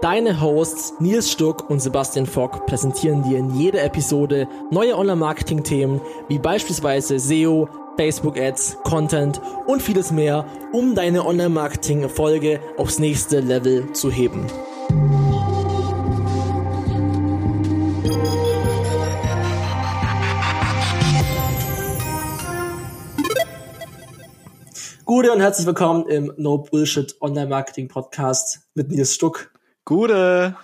Deine Hosts Nils Stuck und Sebastian Fock präsentieren dir in jeder Episode neue Online-Marketing-Themen wie beispielsweise SEO, Facebook-Ads, Content und vieles mehr, um deine Online-Marketing-Erfolge aufs nächste Level zu heben. Gute und herzlich willkommen im No Bullshit Online Marketing Podcast mit Nils Stuck Gute.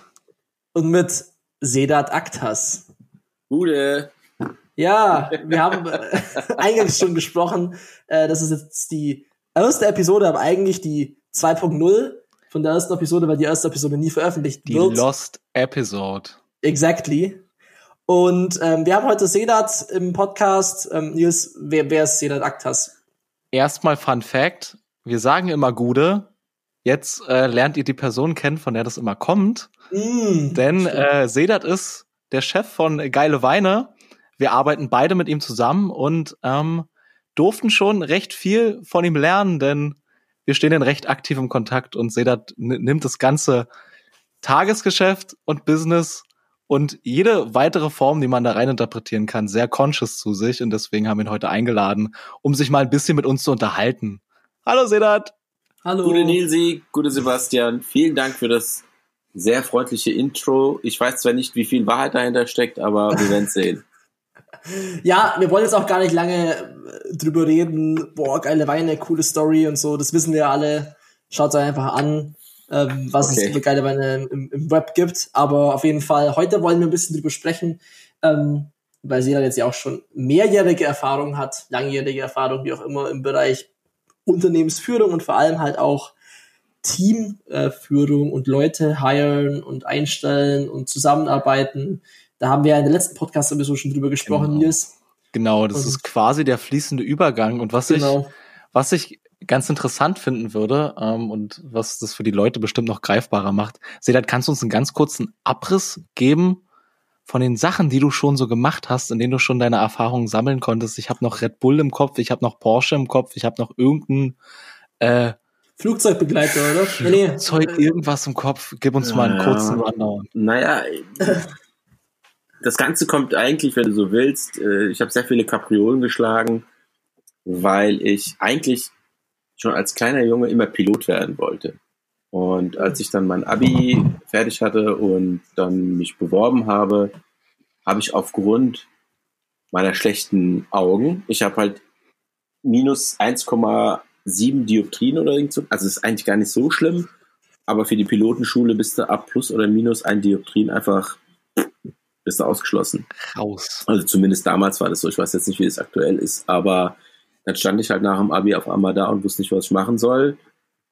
Und mit Sedat Aktas. Gute. Ja, wir haben äh, eingangs schon gesprochen. Äh, das ist jetzt die erste Episode, aber eigentlich die 2.0 von der ersten Episode, weil die erste Episode nie veröffentlicht die wird. Die Lost Episode. Exactly. Und ähm, wir haben heute Sedat im Podcast. Ähm, Nils, wer, wer ist Sedat Aktas? Erstmal Fun Fact. Wir sagen immer Gude, Jetzt äh, lernt ihr die Person kennen, von der das immer kommt. Mm, denn äh, Sedat ist der Chef von Geile Weine. Wir arbeiten beide mit ihm zusammen und ähm, durften schon recht viel von ihm lernen, denn wir stehen in recht aktivem Kontakt und Sedat nimmt das ganze Tagesgeschäft und Business und jede weitere Form, die man da rein interpretieren kann, sehr conscious zu sich und deswegen haben wir ihn heute eingeladen, um sich mal ein bisschen mit uns zu unterhalten. Hallo Sedat! Hallo. Gute Nilsi, gute Sebastian. Vielen Dank für das sehr freundliche Intro. Ich weiß zwar nicht, wie viel Wahrheit dahinter steckt, aber wir werden sehen. Ja, wir wollen jetzt auch gar nicht lange äh, drüber reden. Boah, geile Weine, coole Story und so. Das wissen wir alle. Schaut es einfach an, ähm, was okay. es für geile Weine im, im, Web gibt. Aber auf jeden Fall, heute wollen wir ein bisschen drüber sprechen, ähm, weil sie dann jetzt ja auch schon mehrjährige Erfahrung hat, langjährige Erfahrung, wie auch immer, im Bereich Unternehmensführung und vor allem halt auch Teamführung und Leute hiren und einstellen und zusammenarbeiten. Da haben wir ja in der letzten Podcast sowieso schon drüber gesprochen, genau. Nils. Genau, das und ist quasi der fließende Übergang. Und was genau. ich, was ich ganz interessant finden würde ähm, und was das für die Leute bestimmt noch greifbarer macht, Sedat, kannst du uns einen ganz kurzen Abriss geben von den Sachen, die du schon so gemacht hast, in denen du schon deine Erfahrungen sammeln konntest. Ich habe noch Red Bull im Kopf, ich habe noch Porsche im Kopf, ich habe noch irgendein äh, Flugzeugbegleiter, oder? Flugzeug, irgendwas im Kopf. Gib uns ja, mal einen kurzen Rundown. Naja, das Ganze kommt eigentlich, wenn du so willst. Äh, ich habe sehr viele Kapriolen geschlagen, weil ich eigentlich schon als kleiner Junge immer Pilot werden wollte. Und als ich dann mein Abi fertig hatte und dann mich beworben habe, habe ich aufgrund meiner schlechten Augen, ich habe halt minus 1,7 Dioptrien oder irgend so, also ist eigentlich gar nicht so schlimm, aber für die Pilotenschule bist du ab plus oder minus ein Dioptrien einfach bist du ausgeschlossen. Raus. Also zumindest damals war das so. Ich weiß jetzt nicht, wie es aktuell ist, aber dann stand ich halt nach dem Abi auf einmal da und wusste nicht, was ich machen soll.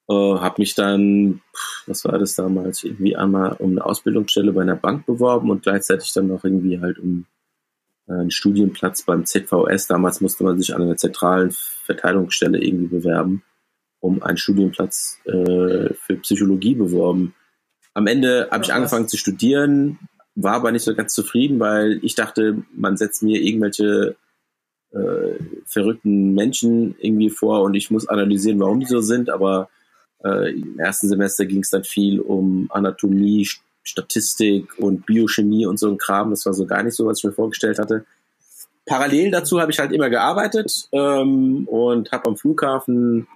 Äh, habe mich dann, was war das damals, irgendwie einmal um eine Ausbildungsstelle bei einer Bank beworben und gleichzeitig dann noch irgendwie halt um äh, einen Studienplatz beim ZVS. Damals musste man sich an einer zentralen Verteilungsstelle irgendwie bewerben, um einen Studienplatz äh, für Psychologie beworben. Am Ende habe ich angefangen zu studieren, war aber nicht so ganz zufrieden, weil ich dachte, man setzt mir irgendwelche äh, verrückten Menschen irgendwie vor und ich muss analysieren, warum die so sind, aber äh, Im ersten Semester ging es dann viel um Anatomie, Statistik und Biochemie und so ein Kram. Das war so gar nicht so, was ich mir vorgestellt hatte. Parallel dazu habe ich halt immer gearbeitet ähm, und habe am Flughafen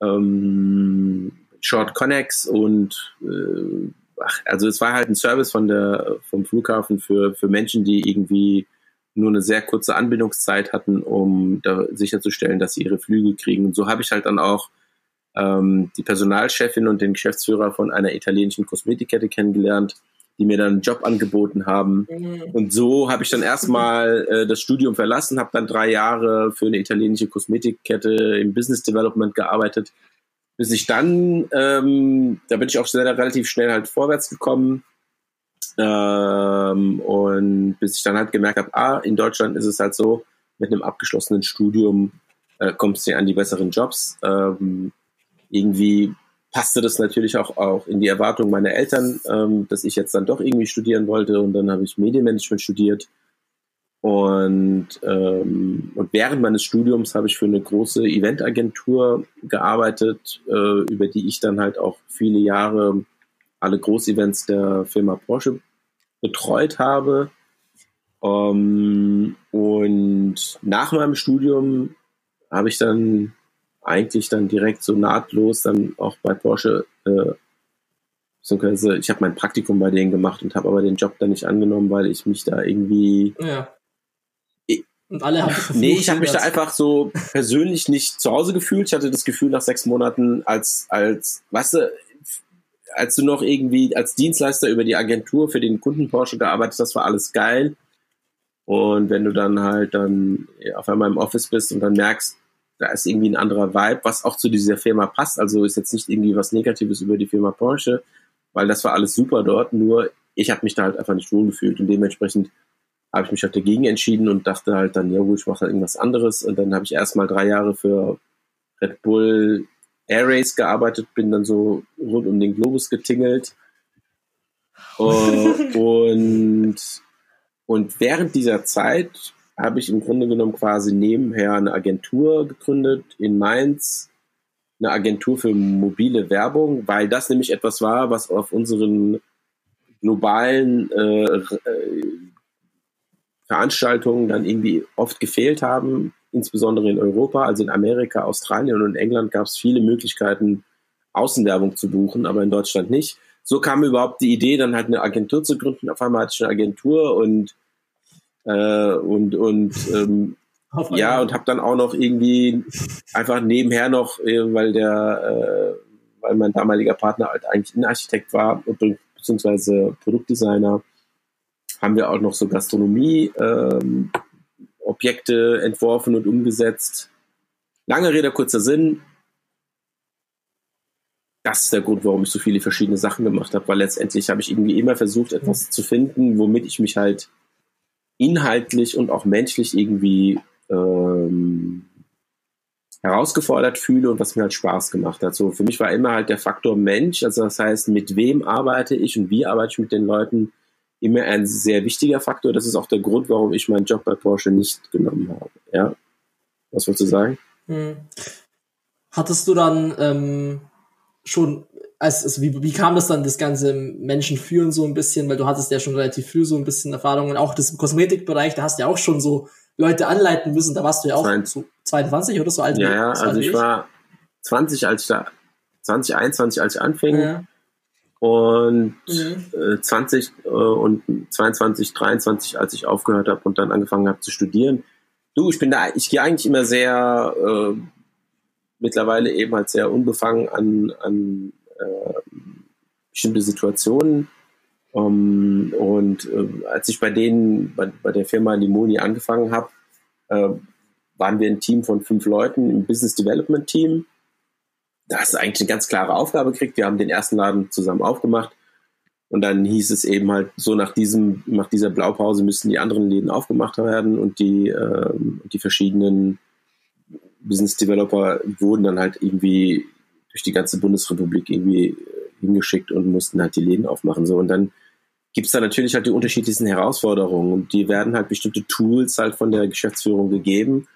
ähm, Short Connex und äh, ach, also es war halt ein Service von der vom Flughafen für für Menschen, die irgendwie nur eine sehr kurze Anbindungszeit hatten, um da sicherzustellen, dass sie ihre Flüge kriegen. Und so habe ich halt dann auch ähm, die Personalchefin und den Geschäftsführer von einer italienischen Kosmetikkette kennengelernt, die mir dann einen Job angeboten haben. Mhm. Und so habe ich dann erstmal äh, das Studium verlassen, habe dann drei Jahre für eine italienische Kosmetikkette im Business Development gearbeitet, bis ich dann, ähm, da bin ich auch sehr, relativ schnell halt vorwärts gekommen. Ähm, und bis ich dann halt gemerkt habe, ah, in Deutschland ist es halt so, mit einem abgeschlossenen Studium äh, kommst du an die besseren Jobs. Ähm, irgendwie passte das natürlich auch, auch in die Erwartung meiner Eltern, ähm, dass ich jetzt dann doch irgendwie studieren wollte und dann habe ich Medienmanagement studiert. Und, ähm, und während meines Studiums habe ich für eine große Eventagentur gearbeitet, äh, über die ich dann halt auch viele Jahre alle Großevents der Firma Porsche betreut habe. Ähm, und nach meinem Studium habe ich dann eigentlich dann direkt so nahtlos dann auch bei Porsche, äh, beziehungsweise ich habe mein Praktikum bei denen gemacht und habe aber den Job dann nicht angenommen, weil ich mich da irgendwie ja. Und alle haben Nee, ich habe mich da einfach so persönlich nicht zu Hause gefühlt. Ich hatte das Gefühl nach sechs Monaten als, als, weißt du, als du noch irgendwie als Dienstleister über die Agentur für den Kunden Porsche gearbeitet hast, war alles geil. Und wenn du dann halt dann auf einmal im Office bist und dann merkst, da ist irgendwie ein anderer Vibe, was auch zu dieser Firma passt. Also ist jetzt nicht irgendwie was Negatives über die Firma Porsche, weil das war alles super dort. Nur ich habe mich da halt einfach nicht wohl gefühlt und dementsprechend habe ich mich halt dagegen entschieden und dachte halt dann, ja gut, ich mache halt irgendwas anderes. Und dann habe ich erstmal drei Jahre für Red Bull Air Race gearbeitet, bin dann so rund um den Globus getingelt. Uh, und, und während dieser Zeit habe ich im Grunde genommen quasi nebenher eine Agentur gegründet in Mainz, eine Agentur für mobile Werbung, weil das nämlich etwas war, was auf unseren globalen äh, äh, Veranstaltungen dann irgendwie oft gefehlt haben, insbesondere in Europa, also in Amerika, Australien und England gab es viele Möglichkeiten, Außenwerbung zu buchen, aber in Deutschland nicht. So kam überhaupt die Idee, dann halt eine Agentur zu gründen. Auf einmal hatte ich eine Agentur und äh, und und ähm, ja und habe dann auch noch irgendwie einfach nebenher noch, äh, weil der, äh, weil mein damaliger Partner halt eigentlich ein Architekt war beziehungsweise Produktdesigner, haben wir auch noch so Gastronomie-Objekte ähm, entworfen und umgesetzt. Lange Rede, kurzer Sinn. Das ist der Grund, warum ich so viele verschiedene Sachen gemacht habe, weil letztendlich habe ich irgendwie immer versucht, etwas zu finden, womit ich mich halt inhaltlich und auch menschlich irgendwie ähm, herausgefordert fühle und was mir halt Spaß gemacht hat. So für mich war immer halt der Faktor Mensch, also das heißt, mit wem arbeite ich und wie arbeite ich mit den Leuten, immer ein sehr wichtiger Faktor. Das ist auch der Grund, warum ich meinen Job bei Porsche nicht genommen habe. Ja, was wolltest du sagen? Hm. Hattest du dann ähm, schon, als, also wie, wie kam das dann, das ganze Menschen führen so ein bisschen, weil du hattest ja schon relativ früh so ein bisschen Erfahrung und auch das Kosmetikbereich, da hast du ja auch schon so Leute anleiten müssen, da warst du ja auch so 22 oder so alt. Ja, ja, also ich, ich war 20, als ich da, 20, 21, als ich anfing. Ja und mhm. äh, 20 äh, und 22, 23, als ich aufgehört habe und dann angefangen habe zu studieren. Du, ich bin da, ich gehe eigentlich immer sehr äh, mittlerweile eben halt sehr unbefangen an, an äh, bestimmte Situationen. Um, und äh, als ich bei denen, bei, bei der Firma Limoni angefangen habe, äh, waren wir ein Team von fünf Leuten im Business Development Team da hast du eigentlich eine ganz klare Aufgabe gekriegt. Wir haben den ersten Laden zusammen aufgemacht. Und dann hieß es eben halt so nach diesem, nach dieser Blaupause müssten die anderen Läden aufgemacht werden und die, äh, die verschiedenen Business Developer wurden dann halt irgendwie durch die ganze Bundesrepublik irgendwie äh, hingeschickt und mussten halt die Läden aufmachen. So und dann gibt es da natürlich halt die unterschiedlichsten Herausforderungen und die werden halt bestimmte Tools halt von der Geschäftsführung gegeben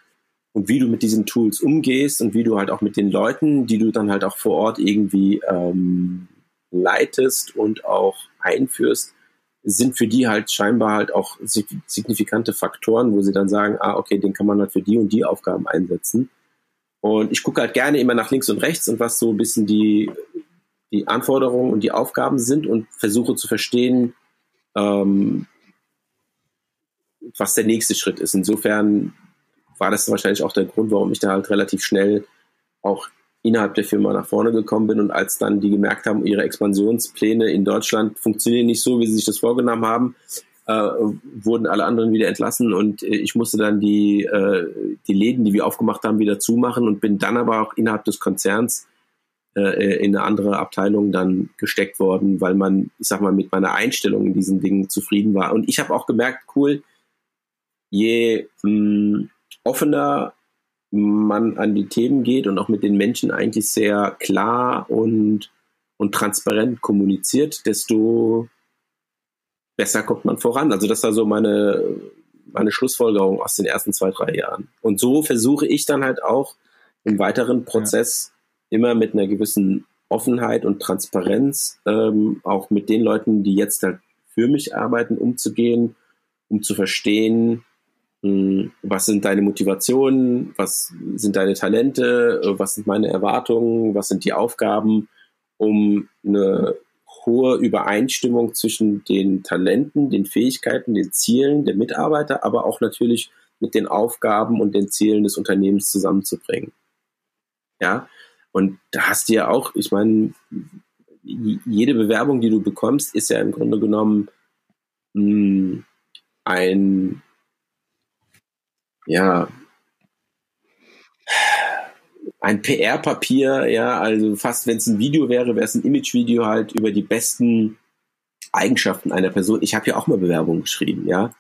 und wie du mit diesen Tools umgehst und wie du halt auch mit den Leuten, die du dann halt auch vor Ort irgendwie ähm, leitest und auch einführst, sind für die halt scheinbar halt auch signifikante Faktoren, wo sie dann sagen, ah, okay, den kann man halt für die und die Aufgaben einsetzen. Und ich gucke halt gerne immer nach links und rechts und was so ein bisschen die, die Anforderungen und die Aufgaben sind und versuche zu verstehen, ähm, was der nächste Schritt ist. Insofern war das wahrscheinlich auch der Grund, warum ich da halt relativ schnell auch innerhalb der Firma nach vorne gekommen bin und als dann die gemerkt haben, ihre Expansionspläne in Deutschland funktionieren nicht so, wie sie sich das vorgenommen haben, äh, wurden alle anderen wieder entlassen und äh, ich musste dann die, äh, die Läden, die wir aufgemacht haben, wieder zumachen und bin dann aber auch innerhalb des Konzerns äh, in eine andere Abteilung dann gesteckt worden, weil man, ich sag mal, mit meiner Einstellung in diesen Dingen zufrieden war. Und ich habe auch gemerkt, cool, je mh, hm, offener man an die Themen geht und auch mit den Menschen eigentlich sehr klar und, und transparent kommuniziert, desto besser kommt man voran. Also das war so meine, meine Schlussfolgerung aus den ersten zwei, drei Jahren. Und so versuche ich dann halt auch im weiteren Prozess ja. immer mit einer gewissen Offenheit und Transparenz ähm, auch mit den Leuten, die jetzt halt für mich arbeiten, umzugehen, um zu verstehen, hm, was sind deine Motivationen, was sind deine Talente, was sind meine Erwartungen, was sind die Aufgaben, um eine hohe Übereinstimmung zwischen den Talenten, den Fähigkeiten, den Zielen der Mitarbeiter, aber auch natürlich mit den Aufgaben und den Zielen des Unternehmens zusammenzubringen. Ja, und da hast du ja auch, ich meine, jede Bewerbung, die du bekommst, ist ja im Grunde genommen mh, hm, ein, ja, ein PR-Papier, ja, also fast wenn es ein Video wäre, wäre es ein Image-Video halt über die besten Eigenschaften einer Person. Ich habe ja auch mal Bewerbungen geschrieben, ja.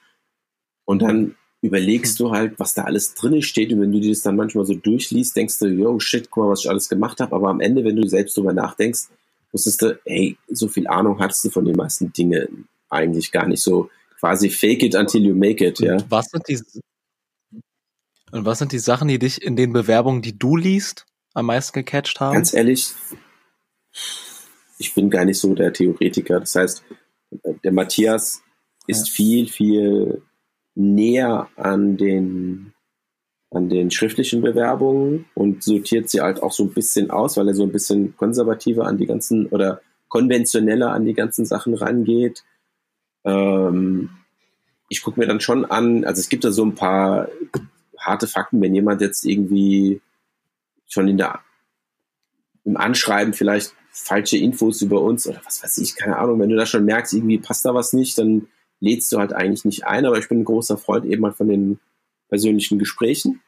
Und dann überlegst du halt, was da alles drin steht. Und wenn du dir das dann manchmal so durchliest, denkst du, yo, shit, guck mal, was ich alles gemacht habe. Aber am Ende, wenn du selbst drüber nachdenkst, wusstest du, hey, so viel Ahnung hattest du von den meisten Dingen eigentlich gar nicht. So quasi fake it until you make it, ja. Und was sind die, und was sind die Sachen, die dich in den Bewerbungen, die du liest, am meisten gecatcht haben? Ganz ehrlich, ich bin gar nicht so der Theoretiker. Das heißt, der Matthias ist ja. viel, viel näher an den, an den schriftlichen Bewerbungen und sortiert sie halt auch so ein bisschen aus, weil er so ein bisschen konservativer an die ganzen oder konventioneller an die ganzen Sachen rangeht. Ähm, ich gucke mir dann schon an, also es gibt da so ein paar harte Fakten, wenn jemand jetzt irgendwie schon in der im Anschreiben vielleicht falsche Infos über uns oder was weiß ich, keine Ahnung, wenn du da schon merkst, irgendwie passt da was nicht, dann lädst du halt eigentlich nicht ein, aber ich bin ein großer Freund eben mal von den persönlichen Gesprächen.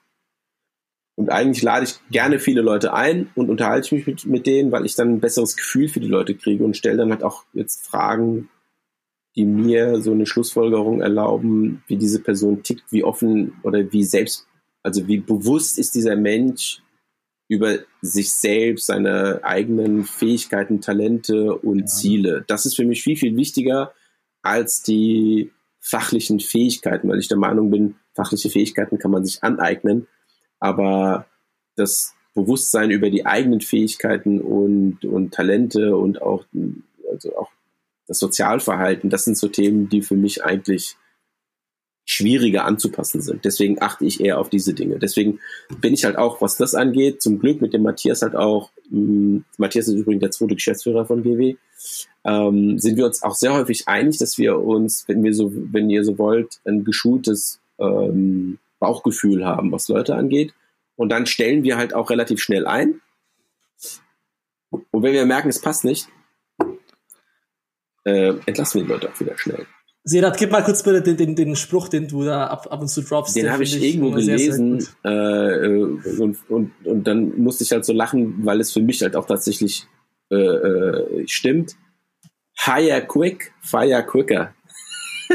Und eigentlich lade ich gerne viele Leute ein und unterhalte mich mit, mit denen, weil ich dann ein besseres Gefühl für die Leute kriege und stelle dann halt auch jetzt Fragen, die mir so eine Schlussfolgerung erlauben, wie diese Person tickt, wie offen oder wie selbst, also wie bewusst ist dieser Mensch über sich selbst, seine eigenen Fähigkeiten, Talente und ja. Ziele. Das ist für mich viel, viel wichtiger, als die fachlichen Fähigkeiten, weil ich der Meinung bin, fachliche Fähigkeiten kann man sich aneignen, aber das Bewusstsein über die eigenen Fähigkeiten und, und Talente und auch, also auch das Sozialverhalten, das sind so Themen, die für mich eigentlich schwieriger anzupassen sind. Deswegen achte ich eher auf diese Dinge. Deswegen bin ich halt auch, was das angeht, zum Glück mit dem Matthias halt auch, mh, hm, Matthias ist übrigens der zweite Geschäftsführer von GW, ähm, sind wir uns auch sehr häufig einig, dass wir uns, wenn wir so, wenn ihr so wollt, ein geschultes ähm, Bauchgefühl haben, was Leute angeht. Und dann stellen wir halt auch relativ schnell ein. Und wenn wir merken, es passt nicht, äh, entlassen wir die Leute auch wieder schnell. Serat, gib mal kurz bitte den, den, den Spruch, den du da ab, ab und zu droppst. Den habe ich, ich irgendwo gelesen sehr, sehr äh, und, und, und dann musste ich halt so lachen, weil es für mich halt auch tatsächlich äh, äh, stimmt. Hire quick, fire quicker.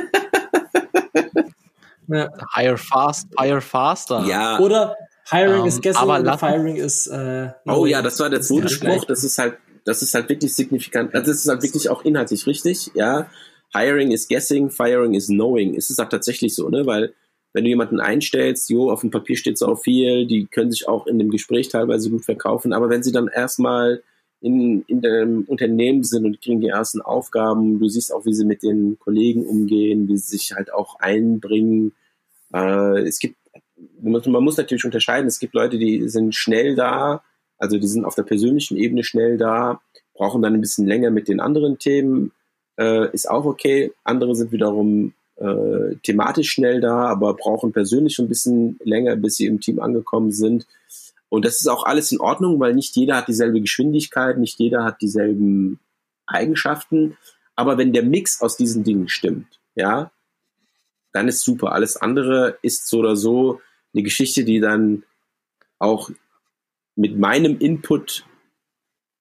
ja. Hire fast, fire faster. Ja. Oder hiring um, is ähm, guessing aber firing is äh, Oh ja, das war der zweite Spruch. Das ist halt, das ist halt wirklich signifikant. Also das ist halt wirklich auch inhaltlich richtig, ja. Hiring is guessing, firing is knowing. Es ist auch tatsächlich so, ne? Weil wenn du jemanden einstellst, jo, auf dem Papier steht so viel, die können sich auch in dem Gespräch teilweise gut verkaufen, aber wenn sie dann erstmal in, in dem Unternehmen sind und kriegen die ersten Aufgaben, du siehst auch, wie sie mit den Kollegen umgehen, wie sie sich halt auch einbringen. Äh, es gibt, man muss natürlich unterscheiden, es gibt Leute, die sind schnell da, also die sind auf der persönlichen Ebene schnell da, brauchen dann ein bisschen länger mit den anderen Themen äh, ist auch okay. Andere sind wiederum äh, thematisch schnell da, aber brauchen persönlich ein bisschen länger, bis sie im Team angekommen sind. Und das ist auch alles in Ordnung, weil nicht jeder hat dieselbe Geschwindigkeit, nicht jeder hat dieselben Eigenschaften. Aber wenn der Mix aus diesen Dingen stimmt, ja, dann ist super. Alles andere ist so oder so eine Geschichte, die dann auch mit meinem Input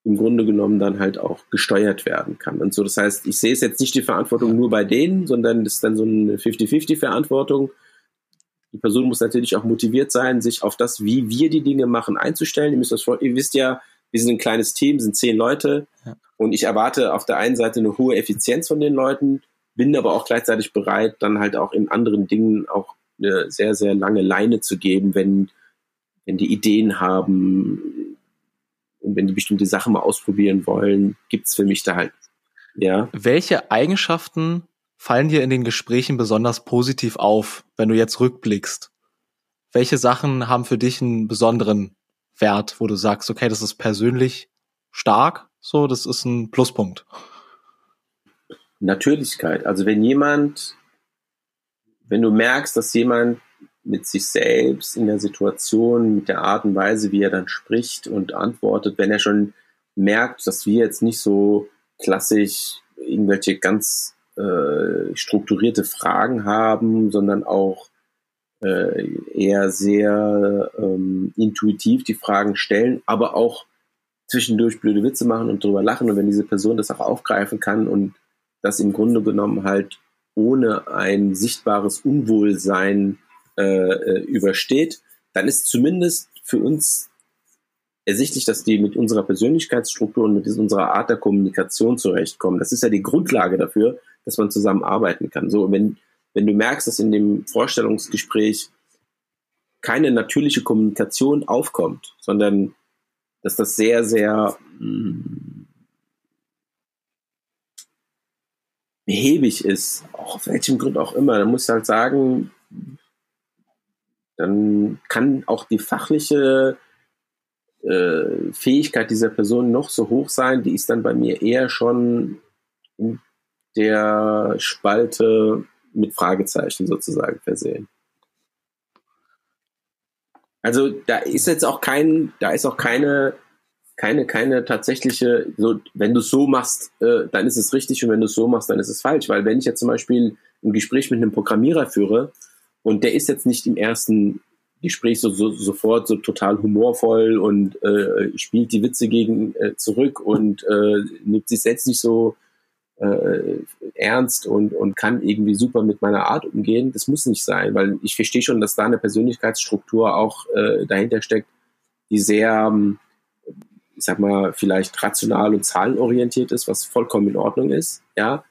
im Grunde genommen dann halt auch gesteuert werden kann. Und so, das heißt, ich sehe es jetzt nicht die Verantwortung nur bei denen, sondern das ist dann so eine 50-50 Verantwortung. die Person muss natürlich auch motiviert sein, sich auf das, wie wir die Dinge machen, einzustellen. Ihr müsst das vor, ihr wisst ja, wir sind ein kleines Team, sind zehn Leute ja. und ich erwarte auf der einen Seite eine hohe Effizienz von den Leuten, bin aber auch gleichzeitig bereit, dann halt auch in anderen Dingen auch eine sehr, sehr lange Leine zu geben, wenn, wenn die Ideen haben und wenn die bestimmte Sachen mal ausprobieren wollen, gibt's für mich da halt, ja. Welche Eigenschaften fallen dir in den Gesprächen besonders positiv auf, wenn du jetzt rückblickst? Welche Sachen haben für dich einen besonderen Wert, wo du sagst, okay, das ist persönlich stark, so, das ist ein Pluspunkt? Natürlichkeit. Also wenn jemand, wenn du merkst, dass jemand mit sich selbst in der Situation, mit der Art und Weise, wie er dann spricht und antwortet, wenn er schon merkt, dass wir jetzt nicht so klassisch irgendwelche ganz äh, strukturierte Fragen haben, sondern auch äh, eher sehr ähm, intuitiv die Fragen stellen, aber auch zwischendurch blöde Witze machen und drüber lachen. Und wenn diese Person das auch aufgreifen kann und das im Grunde genommen halt ohne ein sichtbares Unwohlsein äh, äh, übersteht, dann ist zumindest für uns ersichtlich, dass die mit unserer Persönlichkeitsstruktur und mit unserer Art der Kommunikation zurechtkommen. Das ist ja die Grundlage dafür, dass man zusammen arbeiten kann. So, wenn, wenn du merkst, dass in dem Vorstellungsgespräch keine natürliche Kommunikation aufkommt, sondern dass das sehr, sehr mh, mm, behäbig ist, auch auf welchem Grund auch immer, dann musst du halt sagen, dann kann auch die fachliche äh, Fähigkeit dieser Person noch so hoch sein, die ist dann bei mir eher schon in der Spalte mit Fragezeichen sozusagen versehen. Also da ist jetzt auch kein, da ist auch keine, keine, keine tatsächliche, so, wenn du es so machst, äh, dann ist es richtig und wenn du es so machst, dann ist es falsch. Weil wenn ich jetzt zum Beispiel ein Gespräch mit einem Programmierer führe und der ist jetzt nicht im ersten Gespräch so, so sofort so total humorvoll und äh, spielt die Witze gegen äh, zurück und äh, nimmt sich selbst nicht so äh, ernst und, und kann irgendwie super mit meiner Art umgehen. Das muss nicht sein, weil ich verstehe schon, dass da eine Persönlichkeitsstruktur auch äh, dahinter steckt, die sehr, ähm, ich sag mal, vielleicht rational und zahlenorientiert ist, was vollkommen in Ordnung ist, ja.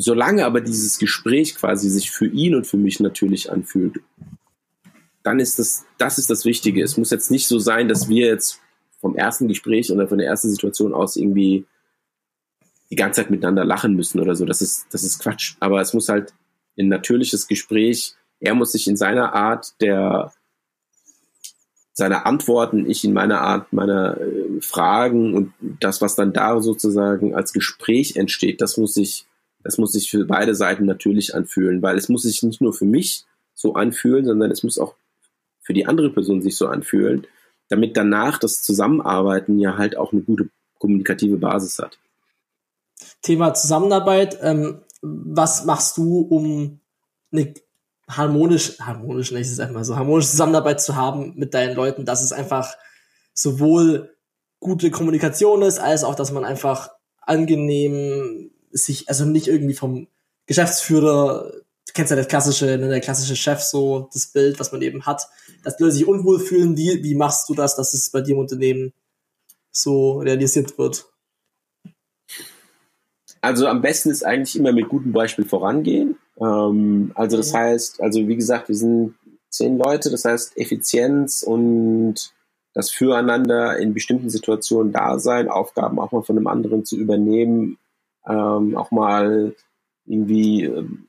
Solange aber dieses Gespräch quasi sich für ihn und für mich natürlich anfühlt dann ist das, das ist das Wichtige. Es muss jetzt nicht so sein, dass wir jetzt vom ersten Gespräch oder von der ersten Situation aus irgendwie die ganze Zeit miteinander lachen müssen oder so. Das ist, das ist Quatsch. Aber es muss halt ein natürliches Gespräch. Er muss sich in seiner Art der, seiner Antworten, ich in meiner Art meiner äh, Fragen und das, was dann da sozusagen als Gespräch entsteht, das muss sich, das muss sich für beide Seiten natürlich anfühlen, weil es muss sich nicht nur für mich so anfühlen, sondern es muss auch für die andere Person sich so anfühlen, damit danach das Zusammenarbeiten ja halt auch eine gute kommunikative Basis hat. Thema Zusammenarbeit. Ähm, was machst du, um eine harmonisch, harmonisch, nicht es einfach so, harmonische Zusammenarbeit zu haben mit deinen Leuten, dass es einfach sowohl gute Kommunikation ist, als auch, dass man einfach angenehm sich, also nicht irgendwie vom Geschäftsführer du kennst ja das klassische, ne, der klassische Chef so, das Bild, was man eben hat, dass die Leute sich unwohl fühlen. Wie, wie machst du das, dass es bei dir im Unternehmen so realisiert wird? Also am besten ist eigentlich immer mit gutem Beispiel vorangehen. Ähm, also das mhm. heißt, also wie gesagt, wir sind zehn Leute, das heißt Effizienz und das Füreinander in bestimmten Situationen da sein, Aufgaben auch mal von einem anderen zu übernehmen, ähm, auch mal irgendwie ähm,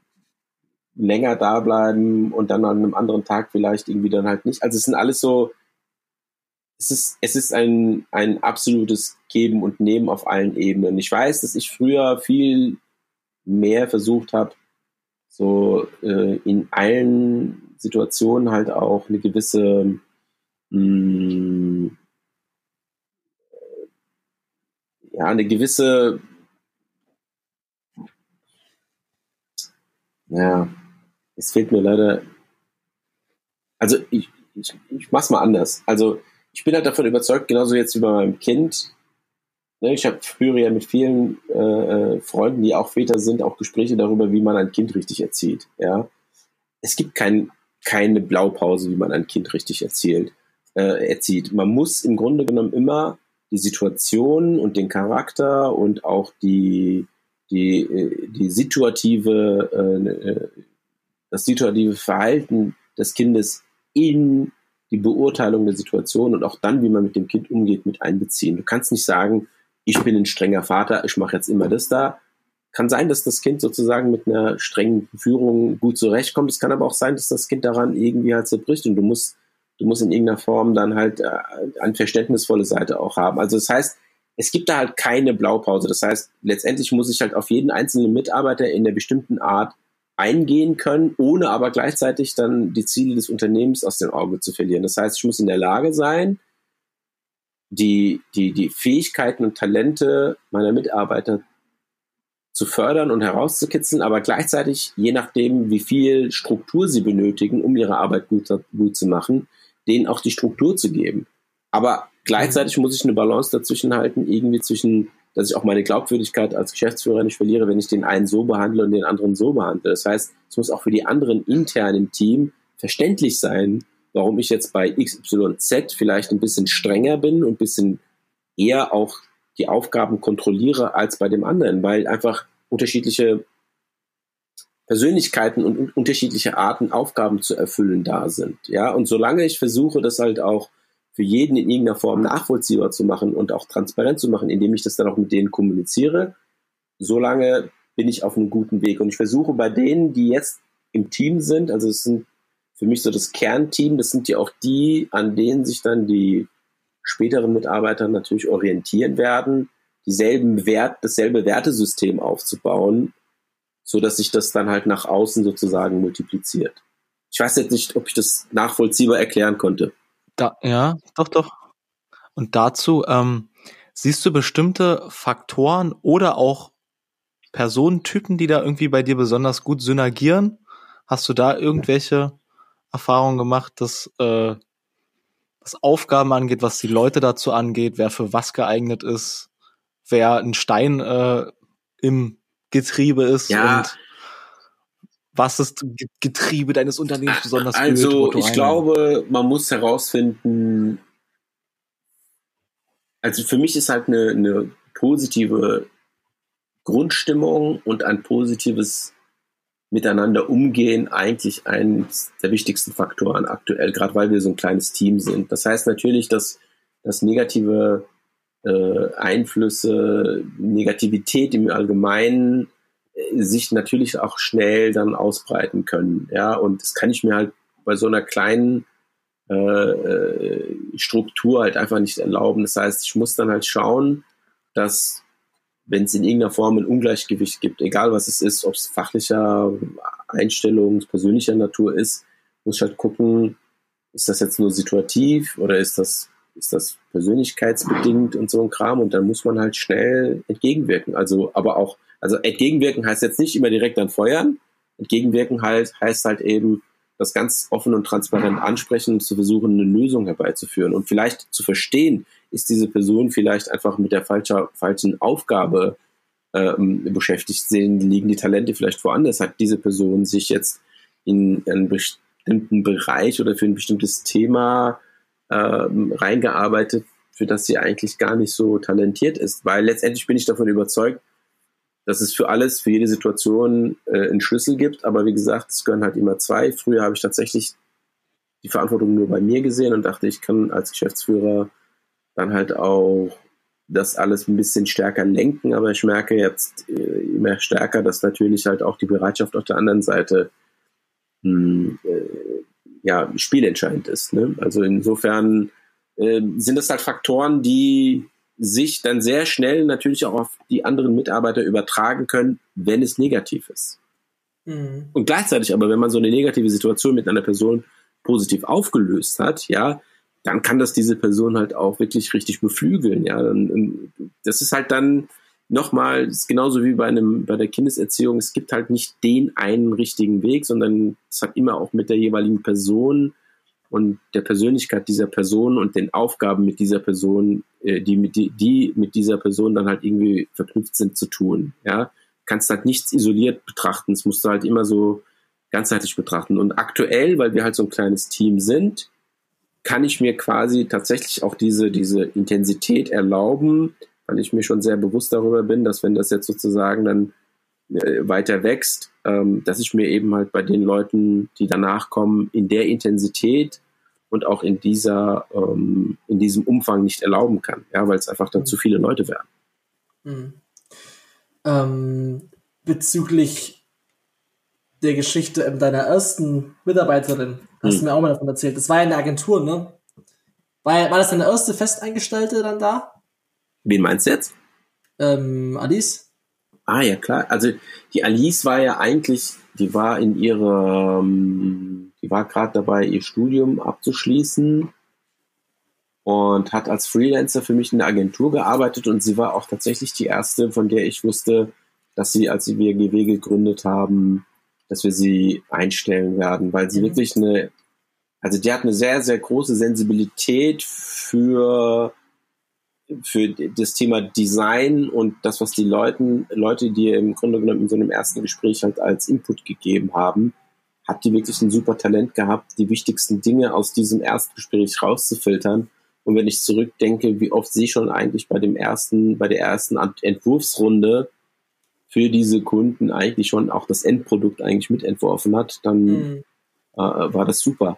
länger da bleiben und dann an einem anderen Tag vielleicht irgendwie dann halt nicht. Also es sind alles so, es ist, es ist ein, ein absolutes Geben und Nehmen auf allen Ebenen. Ich weiß, dass ich früher viel mehr versucht habe, so äh, in allen Situationen halt auch eine gewisse mh, mm, ja, eine gewisse ja, es fehlt mir leider. Also ich, ich, ich mach's mal anders. Also ich bin halt davon überzeugt, genauso jetzt wie bei meinem Kind. Ne, ich habe früher ja mit vielen äh, äh, Freunden, die auch Väter sind, auch Gespräche darüber, wie man ein Kind richtig erzieht. Ja, es gibt kein keine Blaupause, wie man ein Kind richtig erzählt, äh, erzieht. Man muss im Grunde genommen immer die Situation und den Charakter und auch die, die, äh, die situative, äh, das situative Verhalten des Kindes in die Beurteilung der Situation und auch dann, wie man mit dem Kind umgeht, mit einbeziehen. Du kannst nicht sagen, ich bin ein strenger Vater, ich mache jetzt immer das da. Kann sein, dass das Kind sozusagen mit einer strengen Führung gut zurechtkommt. Es kann aber auch sein, dass das Kind daran irgendwie halt zerbricht und du musst, du musst in irgendeiner Form dann halt äh, eine verständnisvolle Seite auch haben. Also das heißt, es gibt da halt keine Blaupause. Das heißt, letztendlich muss ich halt auf jeden einzelnen Mitarbeiter in der bestimmten Art eingehen können, ohne aber gleichzeitig dann die Ziele des Unternehmens aus dem Auge zu verlieren. Das heißt, ich muss in der Lage sein, die, die, die Fähigkeiten und Talente meiner Mitarbeiter zu fördern und herauszukitzeln, aber gleichzeitig, je nachdem, wie viel Struktur sie benötigen, um ihre Arbeit gut, gut zu machen, denen auch die Struktur zu geben. Aber gleichzeitig muss ich eine Balance dazwischen halten, irgendwie zwischen dass ich auch meine Glaubwürdigkeit als Geschäftsführer nicht verliere, wenn ich den einen so behandle und den anderen so behandle. Das heißt, es muss auch für die anderen intern im Team verständlich sein, warum ich jetzt bei XYZ vielleicht ein bisschen strenger bin und ein bisschen eher auch die Aufgaben kontrolliere als bei dem anderen, weil einfach unterschiedliche Persönlichkeiten und unterschiedliche Arten Aufgaben zu erfüllen da sind. Ja, und solange ich versuche, das halt auch für jeden in irgendeiner Form nachvollziehbar zu machen und auch transparent zu machen, indem ich das dann auch mit denen kommuniziere, solange bin ich auf einem guten Weg. Und ich versuche bei denen, die jetzt im Team sind, also es sind für mich so das Kernteam, das sind ja auch die, an denen sich dann die späteren Mitarbeiter natürlich orientieren werden, dieselben Wert, dasselbe Wertesystem aufzubauen, so dass sich das dann halt nach außen sozusagen multipliziert. Ich weiß jetzt nicht, ob ich das nachvollziehbar erklären konnte. Da, ja, doch, doch. Und dazu ähm, siehst du bestimmte Faktoren oder auch Personentypen, die da irgendwie bei dir besonders gut synergieren? Hast du da irgendwelche Erfahrungen gemacht, dass äh, was Aufgaben angeht, was die Leute dazu angeht, wer für was geeignet ist, wer ein Stein äh, im Getriebe ist ja. und was das Getriebe deines Unternehmens besonders Also ich glaube, man muss herausfinden, also für mich ist halt eine, eine positive Grundstimmung und ein positives Miteinander umgehen eigentlich eines der wichtigsten Faktoren aktuell, gerade weil wir so ein kleines Team sind. Das heißt natürlich, dass, dass negative äh, Einflüsse, Negativität im Allgemeinen sich natürlich auch schnell dann ausbreiten können. Ja, und das kann ich mir halt bei so einer kleinen äh, äh, Struktur halt einfach nicht erlauben. Das heißt, ich muss dann halt schauen, dass wenn es in irgendeiner Form ein Ungleichgewicht gibt, egal was es ist, ob es fachlicher Einstellung, persönlicher Natur ist, muss ich halt gucken, ist das jetzt nur situativ oder ist das, ist das persönlichkeitsbedingt und so ein Kram und dann muss man halt schnell entgegenwirken. Also, aber auch also entgegenwirken heißt jetzt nicht immer direkt dann feuern. Entgegenwirken halt, heißt halt eben, das ganz offen und transparent ansprechen und zu versuchen, eine Lösung herbeizuführen. Und vielleicht zu verstehen, ist diese Person vielleicht einfach mit der falscher, falschen Aufgabe ähm, beschäftigt, sehen, liegen die Talente vielleicht woanders, hat diese Person sich jetzt in einen bestimmten Bereich oder für ein bestimmtes Thema ähm, reingearbeitet, für das sie eigentlich gar nicht so talentiert ist, weil letztendlich bin ich davon überzeugt, dass es für alles, für jede Situation äh, einen Schlüssel gibt. Aber wie gesagt, es gehören halt immer zwei. Früher habe ich tatsächlich die Verantwortung nur bei mir gesehen und dachte, ich kann als Geschäftsführer dann halt auch das alles ein bisschen stärker lenken. Aber ich merke jetzt äh, immer stärker, dass natürlich halt auch die Bereitschaft auf der anderen Seite mh, hm, äh, ja, spielentscheidend ist. Ne? Also insofern äh, sind das halt Faktoren, die sich dann sehr schnell natürlich auch auf die anderen Mitarbeiter übertragen können, wenn es negativ ist. Mhm. Und gleichzeitig aber, wenn man so eine negative Situation mit einer Person positiv aufgelöst hat, ja, dann kann das diese Person halt auch wirklich richtig beflügeln, ja. Und das ist halt dann nochmal, ist genauso wie bei einem, bei der Kindeserziehung, es gibt halt nicht den einen richtigen Weg, sondern es hat immer auch mit der jeweiligen Person und der Persönlichkeit dieser Person und den Aufgaben mit dieser Person, äh, die, mit die, die mit dieser Person dann halt irgendwie verknüpft sind, zu tun. Ja, kannst halt nichts isoliert betrachten. Es musst du halt immer so ganzheitlich betrachten. Und aktuell, weil wir halt so ein kleines Team sind, kann ich mir quasi tatsächlich auch diese, diese Intensität erlauben, weil ich mir schon sehr bewusst darüber bin, dass wenn das jetzt sozusagen dann weiter wächst, ähm, dass ich mir eben halt bei den Leuten, die danach kommen, in der Intensität und auch in dieser, ähm, in diesem Umfang nicht erlauben kann, ja, weil es einfach dann mhm. zu viele Leute wären. Mhm. Ähm, bezüglich der Geschichte deiner ersten Mitarbeiterin, hast mhm. du mir auch mal davon erzählt. Das war ja eine Agentur, ne? War, war das deine erste Festeingestellte dann da? Wen meinst du jetzt? Ähm, Alice? Ah, ja, klar. Also, die Alice war ja eigentlich, die war in ihrem, die war gerade dabei, ihr Studium abzuschließen und hat als Freelancer für mich in der Agentur gearbeitet und sie war auch tatsächlich die erste, von der ich wusste, dass sie, als wir GW gegründet haben, dass wir sie einstellen werden, weil sie mhm. wirklich eine, also die hat eine sehr, sehr große Sensibilität für für das Thema Design und das, was die Leuten, Leute, die im Grunde genommen in so einem ersten Gespräch halt als Input gegeben haben, hat die wirklich ein super Talent gehabt, die wichtigsten Dinge aus diesem Erstgespräch rauszufiltern. Und wenn ich zurückdenke, wie oft sie schon eigentlich bei dem ersten, bei der ersten Entwurfsrunde für diese Kunden eigentlich schon auch das Endprodukt eigentlich mitentworfen hat, dann mhm. äh, war das super.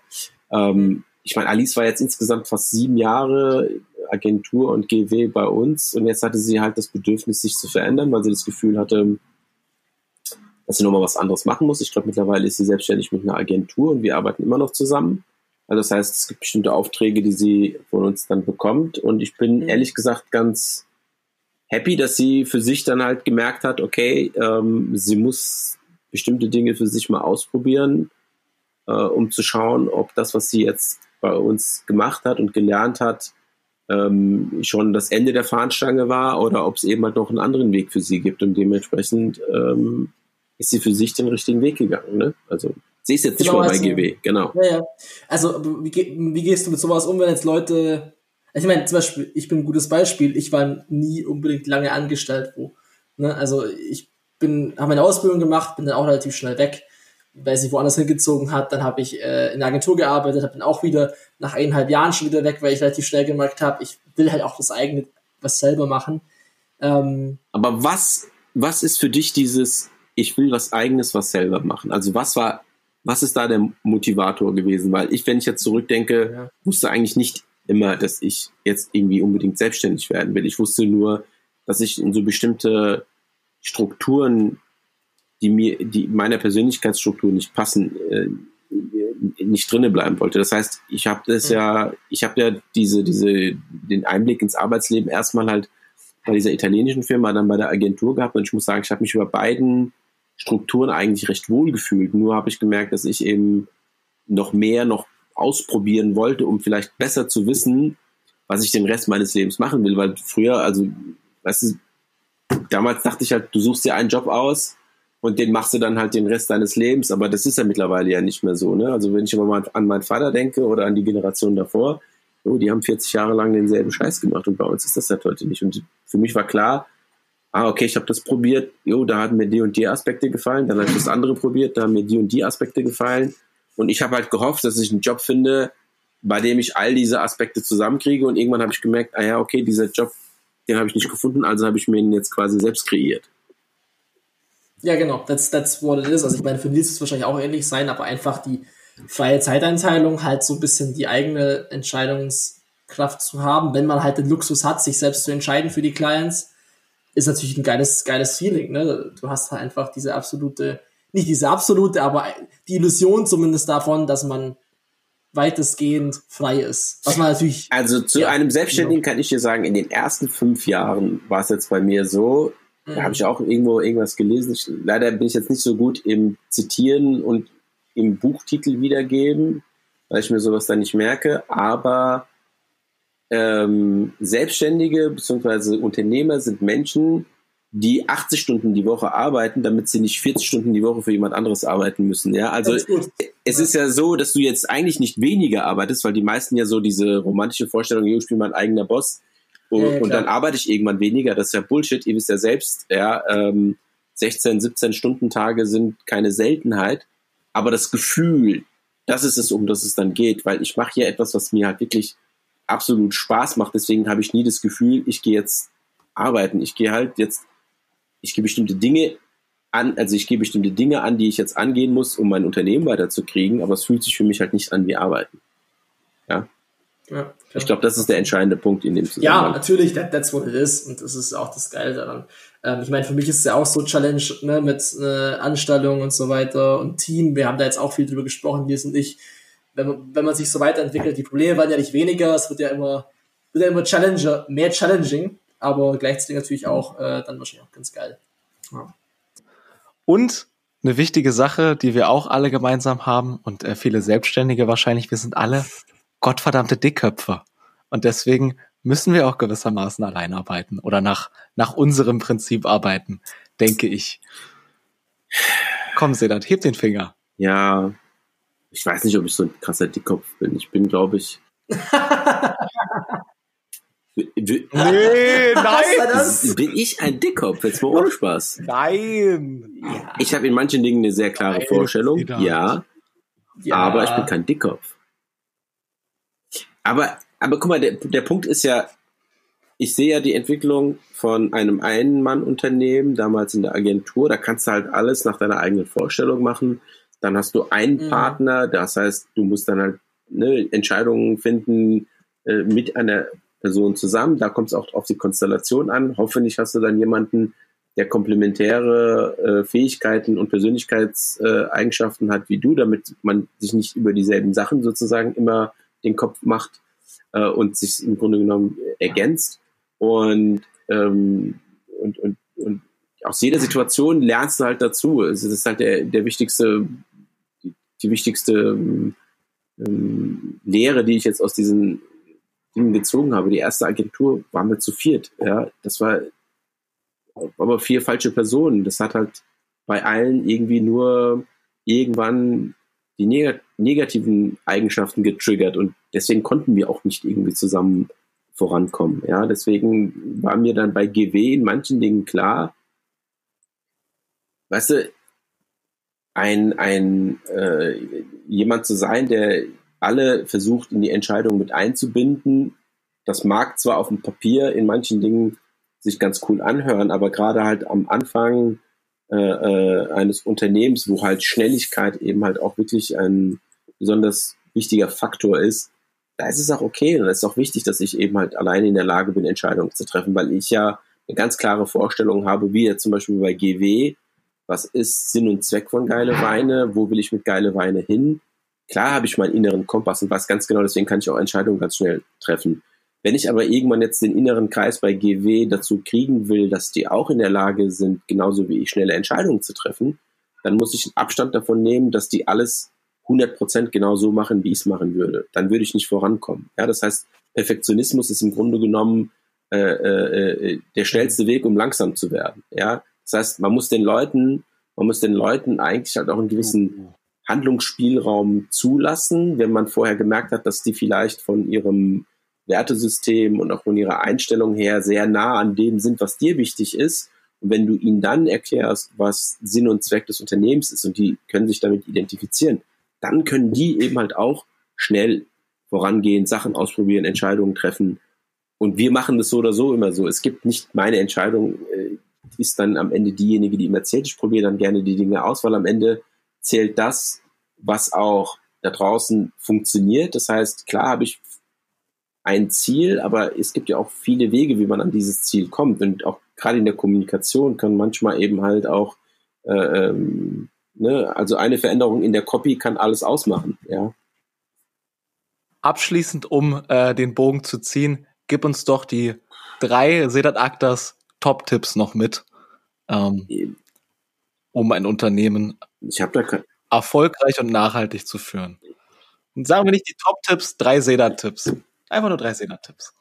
Ähm, ich meine, Alice war jetzt insgesamt fast sieben Jahre Agentur und GW bei uns und jetzt hatte sie halt das Bedürfnis, sich zu verändern, weil sie das Gefühl hatte, dass sie nochmal was anderes machen muss. Ich glaube, mittlerweile ist sie selbstständig mit einer Agentur und wir arbeiten immer noch zusammen. Also das heißt, es gibt bestimmte Aufträge, die sie von uns dann bekommt und ich bin mhm. ehrlich gesagt ganz happy, dass sie für sich dann halt gemerkt hat, okay, ähm, sie muss bestimmte Dinge für sich mal ausprobieren, äh, um zu schauen, ob das, was sie jetzt bei uns gemacht hat und gelernt hat, ähm, schon das Ende der Fahnenstange war oder ob es eben halt noch einen anderen Weg für sie gibt und dementsprechend ähm, ist sie für sich den richtigen Weg gegangen. Ne? Also sie ist jetzt nicht genau, mehr bei also, GW, genau. Ja, ja. Also wie, wie gehst du mit sowas um, wenn jetzt Leute ich meine, zum Beispiel, ich bin ein gutes Beispiel. Ich war nie unbedingt lange angestellt wo. Ne? Also ich bin, habe meine Ausbildung gemacht, bin dann auch relativ schnell weg, weil sie woanders hingezogen hat. Dann habe ich äh, in der Agentur gearbeitet, habe dann auch wieder nach eineinhalb Jahren schon wieder weg, weil ich relativ schnell gemerkt habe, ich will halt auch das eigene was selber machen. Ähm, Aber was, was ist für dich dieses, ich will was eigenes was selber machen? Also was war, was ist da der Motivator gewesen? Weil ich, wenn ich jetzt zurückdenke, ja. wusste eigentlich nicht immer, dass ich jetzt irgendwie unbedingt selbstständig werden will. Ich wusste nur, dass ich in so bestimmte Strukturen, die mir, die meiner Persönlichkeitsstruktur nicht passen, äh, nicht drinnen bleiben wollte. Das heißt, ich habe das mhm. ja, ich habe ja diese, diese, den Einblick ins Arbeitsleben erstmal halt bei dieser italienischen Firma, dann bei der Agentur gehabt und ich muss sagen, ich habe mich über beiden Strukturen eigentlich recht wohl gefühlt. Nur habe ich gemerkt, dass ich eben noch mehr, noch ausprobieren wollte, um vielleicht besser zu wissen, was ich den Rest meines Lebens machen will. Weil früher, also, weißt du, damals dachte ich halt, du suchst dir einen Job aus und den machst du dann halt den Rest deines Lebens. Aber das ist ja mittlerweile ja nicht mehr so. Ne? Also wenn ich immer mal an meinen Vater denke oder an die Generation davor, oh, die haben 40 Jahre lang denselben Scheiß gemacht und bei uns ist das halt heute nicht. Und für mich war klar, ah, okay, ich habe das probiert, jo, da hatten mir die und die Aspekte gefallen, dann habe ich das andere probiert, da haben mir die und die Aspekte gefallen und ich habe halt gehofft, dass ich einen Job finde, bei dem ich all diese Aspekte zusammenkriege. Und irgendwann habe ich gemerkt, ah ja, okay, dieser Job, den habe ich nicht gefunden, also habe ich mir ihn jetzt quasi selbst kreiert. Ja, genau, that's, that's what it is. Also ich meine, für Nils ist es wahrscheinlich auch ähnlich sein, aber einfach die freie Zeiteinteilung, halt so ein bisschen die eigene Entscheidungskraft zu haben, wenn man halt den Luxus hat, sich selbst zu entscheiden für die Clients, ist natürlich ein geiles, geiles Feeling. Ne? Du hast halt einfach diese absolute nicht diese absolute, aber die Illusion zumindest davon, dass man weitestgehend frei ist. Was man natürlich. Also zu ja, einem Selbstständigen genau. kann ich dir sagen, in den ersten fünf Jahren war es jetzt bei mir so, mhm. da habe ich auch irgendwo irgendwas gelesen. Ich, leider bin ich jetzt nicht so gut im Zitieren und im Buchtitel wiedergeben, weil ich mir sowas da nicht merke, aber ähm, Selbstständige bzw. Unternehmer sind Menschen, die 80 Stunden die Woche arbeiten, damit sie nicht 40 Stunden die Woche für jemand anderes arbeiten müssen. Ja, also es ist ja so, dass du jetzt eigentlich nicht weniger arbeitest, weil die meisten ja so diese romantische Vorstellung, ich bin mein eigener Boss und, ja, und, dann arbeite ich irgendwann weniger. Das ist ja Bullshit. Ihr wisst ja selbst, ja, ähm, 16, 17 Stunden Tage sind keine Seltenheit. Aber das Gefühl, das ist es, um das es dann geht, weil ich mache hier etwas, was mir halt wirklich absolut Spaß macht. Deswegen habe ich nie das Gefühl, ich gehe jetzt arbeiten. Ich gehe halt jetzt, ich gehe bestimmte Dinge an, also ich gehe bestimmte Dinge an, die ich jetzt angehen muss, um mein Unternehmen weiterzukriegen, aber es fühlt sich für mich halt nicht an wie Arbeiten. Ja. Ja ich glaube, das ist der entscheidende Punkt in dem Zusammenhang. Ja, natürlich, that, that's what it is. Und das ist auch das Geile daran. Ähm, ich meine, für mich ist es ja auch so Challenge ne, mit äh, Anstellung und so weiter und Team. Wir haben da jetzt auch viel drüber gesprochen, wir sind nicht, wenn man, wenn man sich so weiterentwickelt, die Probleme werden ja nicht weniger, es wird ja immer, wird ja immer Challenger, mehr challenging, aber gleichzeitig natürlich auch äh, dann wahrscheinlich auch ganz geil. Ja. Und eine wichtige Sache, die wir auch alle gemeinsam haben und äh, viele Selbstständige wahrscheinlich, wir sind alle gottverdammte Dickköpfe. Und deswegen müssen wir auch gewissermaßen allein arbeiten oder nach, nach unserem Prinzip arbeiten, denke ich. Komm, Sedat, heb den Finger. Ja, ich weiß nicht, ob ich so ein krasser Dickkopf bin. Ich bin, glaube ich. nee, nein! Bin ich ein Dickkopf? Jetzt mal ohne Spaß. Nein! Ich habe in manchen Dingen eine sehr klare nein, Vorstellung, ja, ja, aber ich bin kein Dickkopf. Aber, aber guck mal, der, der Punkt ist ja, ich sehe ja die Entwicklung von einem Ein-Mann-Unternehmen, damals in der Agentur, da kannst du halt alles nach deiner eigenen Vorstellung machen. Dann hast du einen mhm. Partner, das heißt, du musst dann halt ne, Entscheidungen finden äh, mit einer Person zusammen. Da kommt es auch auf die Konstellation an. Hoffentlich hast du dann jemanden, der komplementäre äh, Fähigkeiten und Persönlichkeitseigenschaften äh, hat wie du, damit man sich nicht über dieselben Sachen sozusagen immer den Kopf macht äh, und sich im Grunde genommen ergänzt. Und, ähm, und, und, und aus jeder Situation lernst du halt dazu. Das ist halt der, der wichtigste, die, die wichtigste ähm, Lehre, die ich jetzt aus diesen Dingen gezogen habe. Die erste Agentur waren wir zu viert. Ja, das war aber vier falsche Personen. Das hat halt bei allen irgendwie nur irgendwann die neg negativen Eigenschaften getriggert und deswegen konnten wir auch nicht irgendwie zusammen vorankommen. Ja, deswegen war mir dann bei GW in manchen Dingen klar, weißt du, ein, ein äh, jemand zu sein, der alle versucht, in die Entscheidung mit einzubinden. Das mag zwar auf dem Papier in manchen Dingen sich ganz cool anhören, aber gerade halt am Anfang äh, äh, eines Unternehmens, wo halt Schnelligkeit eben halt auch wirklich ein besonders wichtiger Faktor ist, da ist es auch okay und es ist auch wichtig, dass ich eben halt alleine in der Lage bin, Entscheidungen zu treffen, weil ich ja eine ganz klare Vorstellung habe, wie jetzt zum Beispiel bei GW, was ist Sinn und Zweck von geile Weine, wo will ich mit geile Weine hin, Klar habe ich meinen inneren Kompass und weiß ganz genau, deswegen kann ich auch Entscheidungen ganz schnell treffen. Wenn ich aber irgendwann jetzt den inneren Kreis bei GW dazu kriegen will, dass die auch in der Lage sind, genauso wie ich schnelle Entscheidungen zu treffen, dann muss ich Abstand davon nehmen, dass die alles 100% genau so machen, wie ich es machen würde. Dann würde ich nicht vorankommen. Ja, das heißt, Perfektionismus ist im Grunde genommen äh, äh, äh der schnellste Weg, um langsam zu werden. Ja, das heißt, man muss den Leuten, man muss den Leuten eigentlich halt auch einen gewissen Handlungsspielraum zulassen, wenn man vorher gemerkt hat, dass die vielleicht von ihrem Wertesystem und auch von ihrer Einstellung her sehr nah an dem sind, was dir wichtig ist. Und wenn du ihnen dann erklärst, was Sinn und Zweck des Unternehmens ist und die können sich damit identifizieren, dann können die eben halt auch schnell vorangehen, Sachen ausprobieren, Entscheidungen treffen. Und wir machen das so oder so immer so. Es gibt nicht meine Entscheidung, äh, ist dann am Ende diejenige, die ihm erzählt. Ich probiere dann gerne die Dinge aus, weil am Ende zählt das, was auch da draußen funktioniert. Das heißt, klar habe ich ein Ziel, aber es gibt ja auch viele Wege, wie man an dieses Ziel kommt. Und auch gerade in der Kommunikation kann manchmal eben halt auch, äh, ähm, ne, also eine Veränderung in der Copy kann alles ausmachen, ja. Abschließend, um äh, den Bogen zu ziehen, gib uns doch die drei Sedat Aktas Top-Tipps noch mit, ähm, um ein Unternehmen erfolgreich und nachhaltig zu führen. Und sagen wir nicht die Top-Tipps, drei Sedat-Tipps. Einfach nur drei Sedat-Tipps.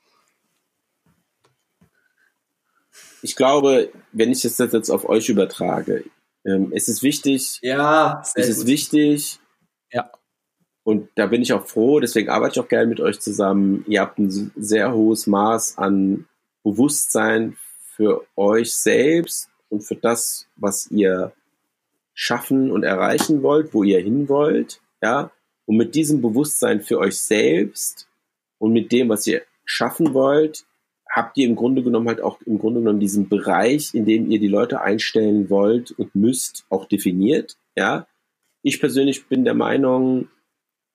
Ich glaube, wenn ich das jetzt auf euch übertrage, ähm, es ist wichtig. Ja, es ist gut. wichtig. Ja. Und da bin ich auch froh, deswegen arbeite ich auch gerne mit euch zusammen. Ihr habt ein sehr hohes Maß an Bewusstsein für euch selbst und für das, was ihr schaffen und erreichen wollt, wo ihr hin wollt, ja, und mit diesem Bewusstsein für euch selbst und mit dem, was ihr schaffen wollt, habt ihr im Grunde genommen halt auch im Grunde genommen diesen Bereich, in dem ihr die Leute einstellen wollt und müsst, auch definiert. Ja, ich persönlich bin der Meinung,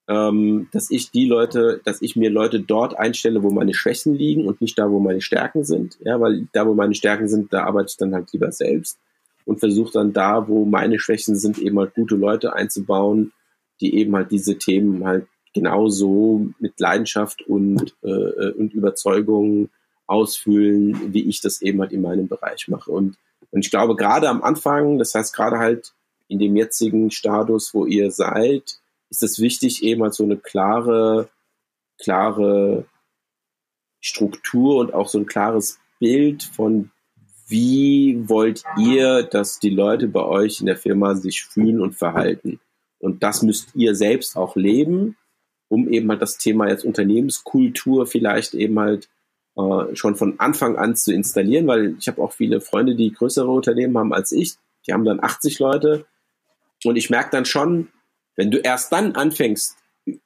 ähm, dass ich die Leute, dass ich mir Leute dort einstelle, wo meine Schwächen liegen und nicht da, wo meine Stärken sind. Ja, weil da, wo meine Stärken sind, da arbeite ich dann halt lieber selbst und versuche dann da, wo meine Schwächen sind, eben halt gute Leute einzubauen, die eben halt diese Themen halt genauso mit Leidenschaft und, äh, und Überzeugung ausfüllen, wie ich das eben halt in meinem Bereich mache. Und, und ich glaube, gerade am Anfang, das heißt gerade halt in dem jetzigen Status, wo ihr seid, ist es wichtig, eben halt so eine klare, klare Struktur und auch so ein klares Bild von wie wollt ihr, dass die Leute bei euch in der Firma sich fühlen und verhalten. Und das müsst ihr selbst auch leben, um eben halt das Thema jetzt Unternehmenskultur vielleicht eben halt äh, schon von Anfang an zu installieren, weil ich habe auch viele Freunde, die größere Unternehmen haben als ich. Die haben dann 80 Leute. Und ich merke dann schon, wenn du erst dann anfängst,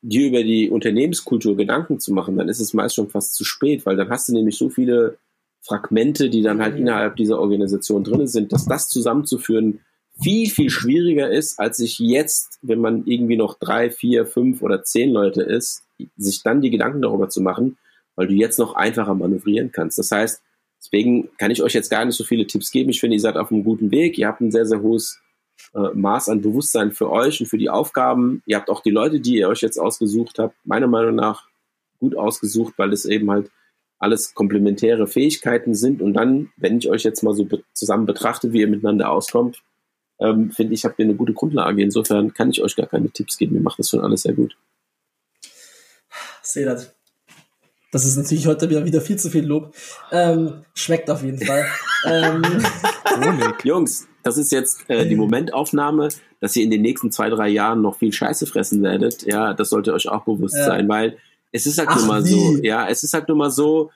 dir über die Unternehmenskultur Gedanken zu machen, dann ist es meist schon fast zu spät, weil dann hast du nämlich so viele Fragmente, die dann halt innerhalb dieser Organisation drin sind, dass das zusammenzuführen viel, viel schwieriger ist, als sich jetzt, wenn man irgendwie noch drei, vier, fünf oder zehn Leute ist, sich dann die Gedanken darüber zu machen, weil du jetzt noch einfacher manövrieren kannst. Das heißt, deswegen kann ich euch jetzt gar nicht so viele Tipps geben. Ich finde, ihr seid auf einem guten Weg. Ihr habt ein sehr, sehr hohes äh, Maß an Bewusstsein für euch und für die Aufgaben. Ihr habt auch die Leute, die ihr euch jetzt ausgesucht habt, meiner Meinung nach gut ausgesucht, weil es eben halt alles komplementäre Fähigkeiten sind. Und dann, wenn ich euch jetzt mal so be zusammen betrachte, wie ihr miteinander auskommt, ähm, finde ich, habt ihr eine gute Grundlage. Insofern kann ich euch gar keine Tipps geben. Ihr macht das schon alles sehr gut. Sehe das. Das ist natürlich heute wieder, wieder viel zu viel Lob. Ähm, schmeckt auf jeden Fall. ähm. Jungs, das ist jetzt äh, die Momentaufnahme, dass ihr in den nächsten zwei, drei Jahren noch viel Scheiße fressen werdet. Ja, das sollte euch auch bewusst ja. sein, weil es ist halt Ach, nur mal wie? so. Ja, es ist halt nur mal so.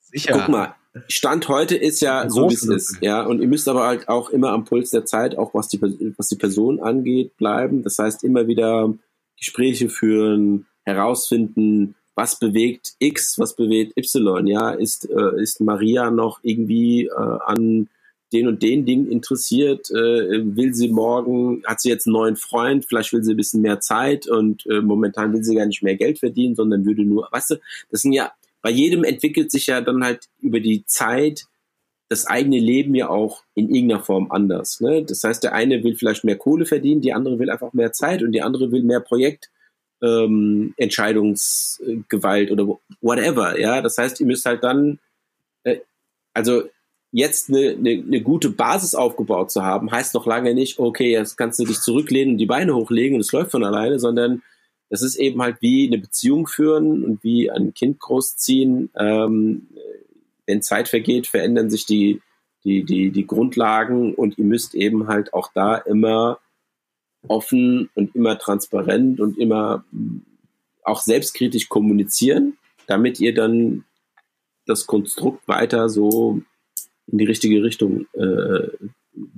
Sicher. Guck mal, Stand heute ist ja so, wie es ist. Ja, und ihr müsst aber halt auch immer am Puls der Zeit, auch was die, was die Person angeht, bleiben. Das heißt, immer wieder Gespräche führen, herausfinden, was bewegt X, was bewegt Y, ja, ist, äh, ist Maria noch irgendwie äh, an den und den Ding interessiert, äh, will sie morgen, hat sie jetzt einen neuen Freund, vielleicht will sie ein bisschen mehr Zeit und äh, momentan will sie gar nicht mehr Geld verdienen, sondern würde nur, weißt du, das sind ja, bei jedem entwickelt sich ja dann halt über die Zeit das eigene Leben ja auch in irgendeiner Form anders. Ne? Das heißt, der eine will vielleicht mehr Kohle verdienen, die andere will einfach mehr Zeit und die andere will mehr Projekt ähm, Entscheidungsgewalt oder whatever. Ja, das heißt, ihr müsst halt dann, äh, also jetzt eine, eine, eine gute Basis aufgebaut zu haben, heißt noch lange nicht, okay, jetzt kannst du dich zurücklehnen und die Beine hochlegen und es läuft von alleine, sondern das ist eben halt wie eine Beziehung führen und wie ein Kind großziehen. Ähm, wenn Zeit vergeht, verändern sich die, die, die, die Grundlagen und ihr müsst eben halt auch da immer offen und immer transparent und immer auch selbstkritisch kommunizieren, damit ihr dann das Konstrukt weiter so in die richtige Richtung äh,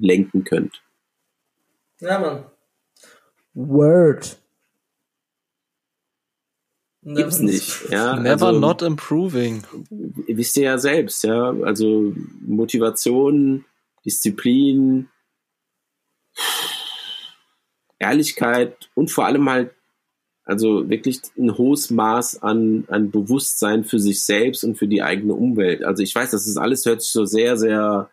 lenken könnt. Ja, Mann. Word. Gibt's nicht. Ja, Never also, not improving. Wisst ihr ja selbst, ja. Also Motivation, Disziplin, Ehrlichkeit und vor allem halt, also wirklich ein hohes Maß an, an Bewusstsein für sich selbst und für die eigene Umwelt. Also ich weiß, das ist alles hört sich so sehr, sehr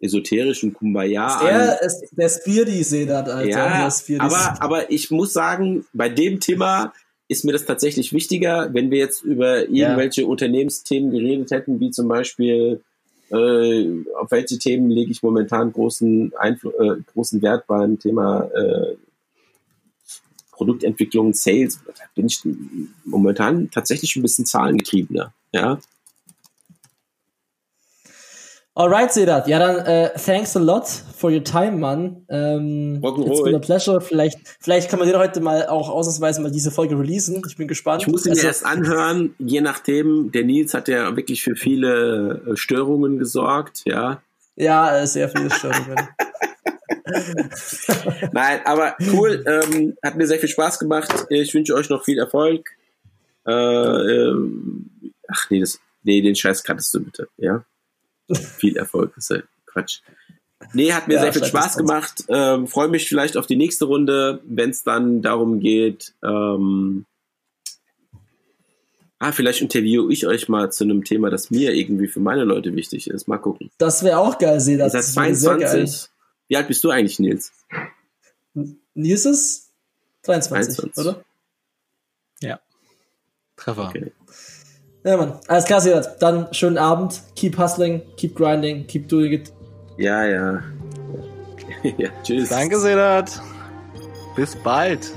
esoterisch und Kumbaya der, an. Der Spiri Sedat, Alter. Ja, aber, aber ich muss sagen, bei dem Thema ist mir das tatsächlich wichtiger, wenn wir jetzt über irgendwelche ja. Unternehmensthemen geredet hätten, wie zum Beispiel äh, auf welche Themen lege ich momentan großen, Einfl äh, großen Wert beim Thema äh, Produktentwicklung, Sales, da bin ich momentan tatsächlich ein bisschen zahlengetriebener. Ja. Alright, Sedat. Ja, dann äh, thanks a lot for your time, Mann. Ähm, it's been a pleasure. Vielleicht, vielleicht kann man dir heute mal auch ausnahmsweise mal diese Folge releasen. Ich bin gespannt. Ich muss ihn also, erst anhören, je nachdem. Der Nils hat ja wirklich für viele äh, Störungen gesorgt, ja. Ja, sehr viele Störungen. Nein, aber cool. Ähm, hat mir sehr viel Spaß gemacht. Ich wünsche euch noch viel Erfolg. Äh, äh, ach nee, das, nee, den Scheiß kanntest du bitte, ja? Viel Erfolg, ist ja Quatsch. Nee, hat mir ja, sehr viel Spaß gemacht. Ähm, Freue mich vielleicht auf die nächste Runde, wenn es dann darum geht, ähm, ah, vielleicht interviewe ich euch mal zu einem Thema, das mir irgendwie für meine Leute wichtig ist. Mal gucken. Das wäre auch geil, sehe das. Das 22. Wie alt bist du eigentlich, Nils? Nils ist 23, 23. oder? Ja. Treffer. Okay. Ja, Mann. Alles klar, Sirat. Dann schönen Abend. Keep hustling, keep grinding, keep doing it. Ja, ja. ja tschüss. Danke, Sedat. Bis bald.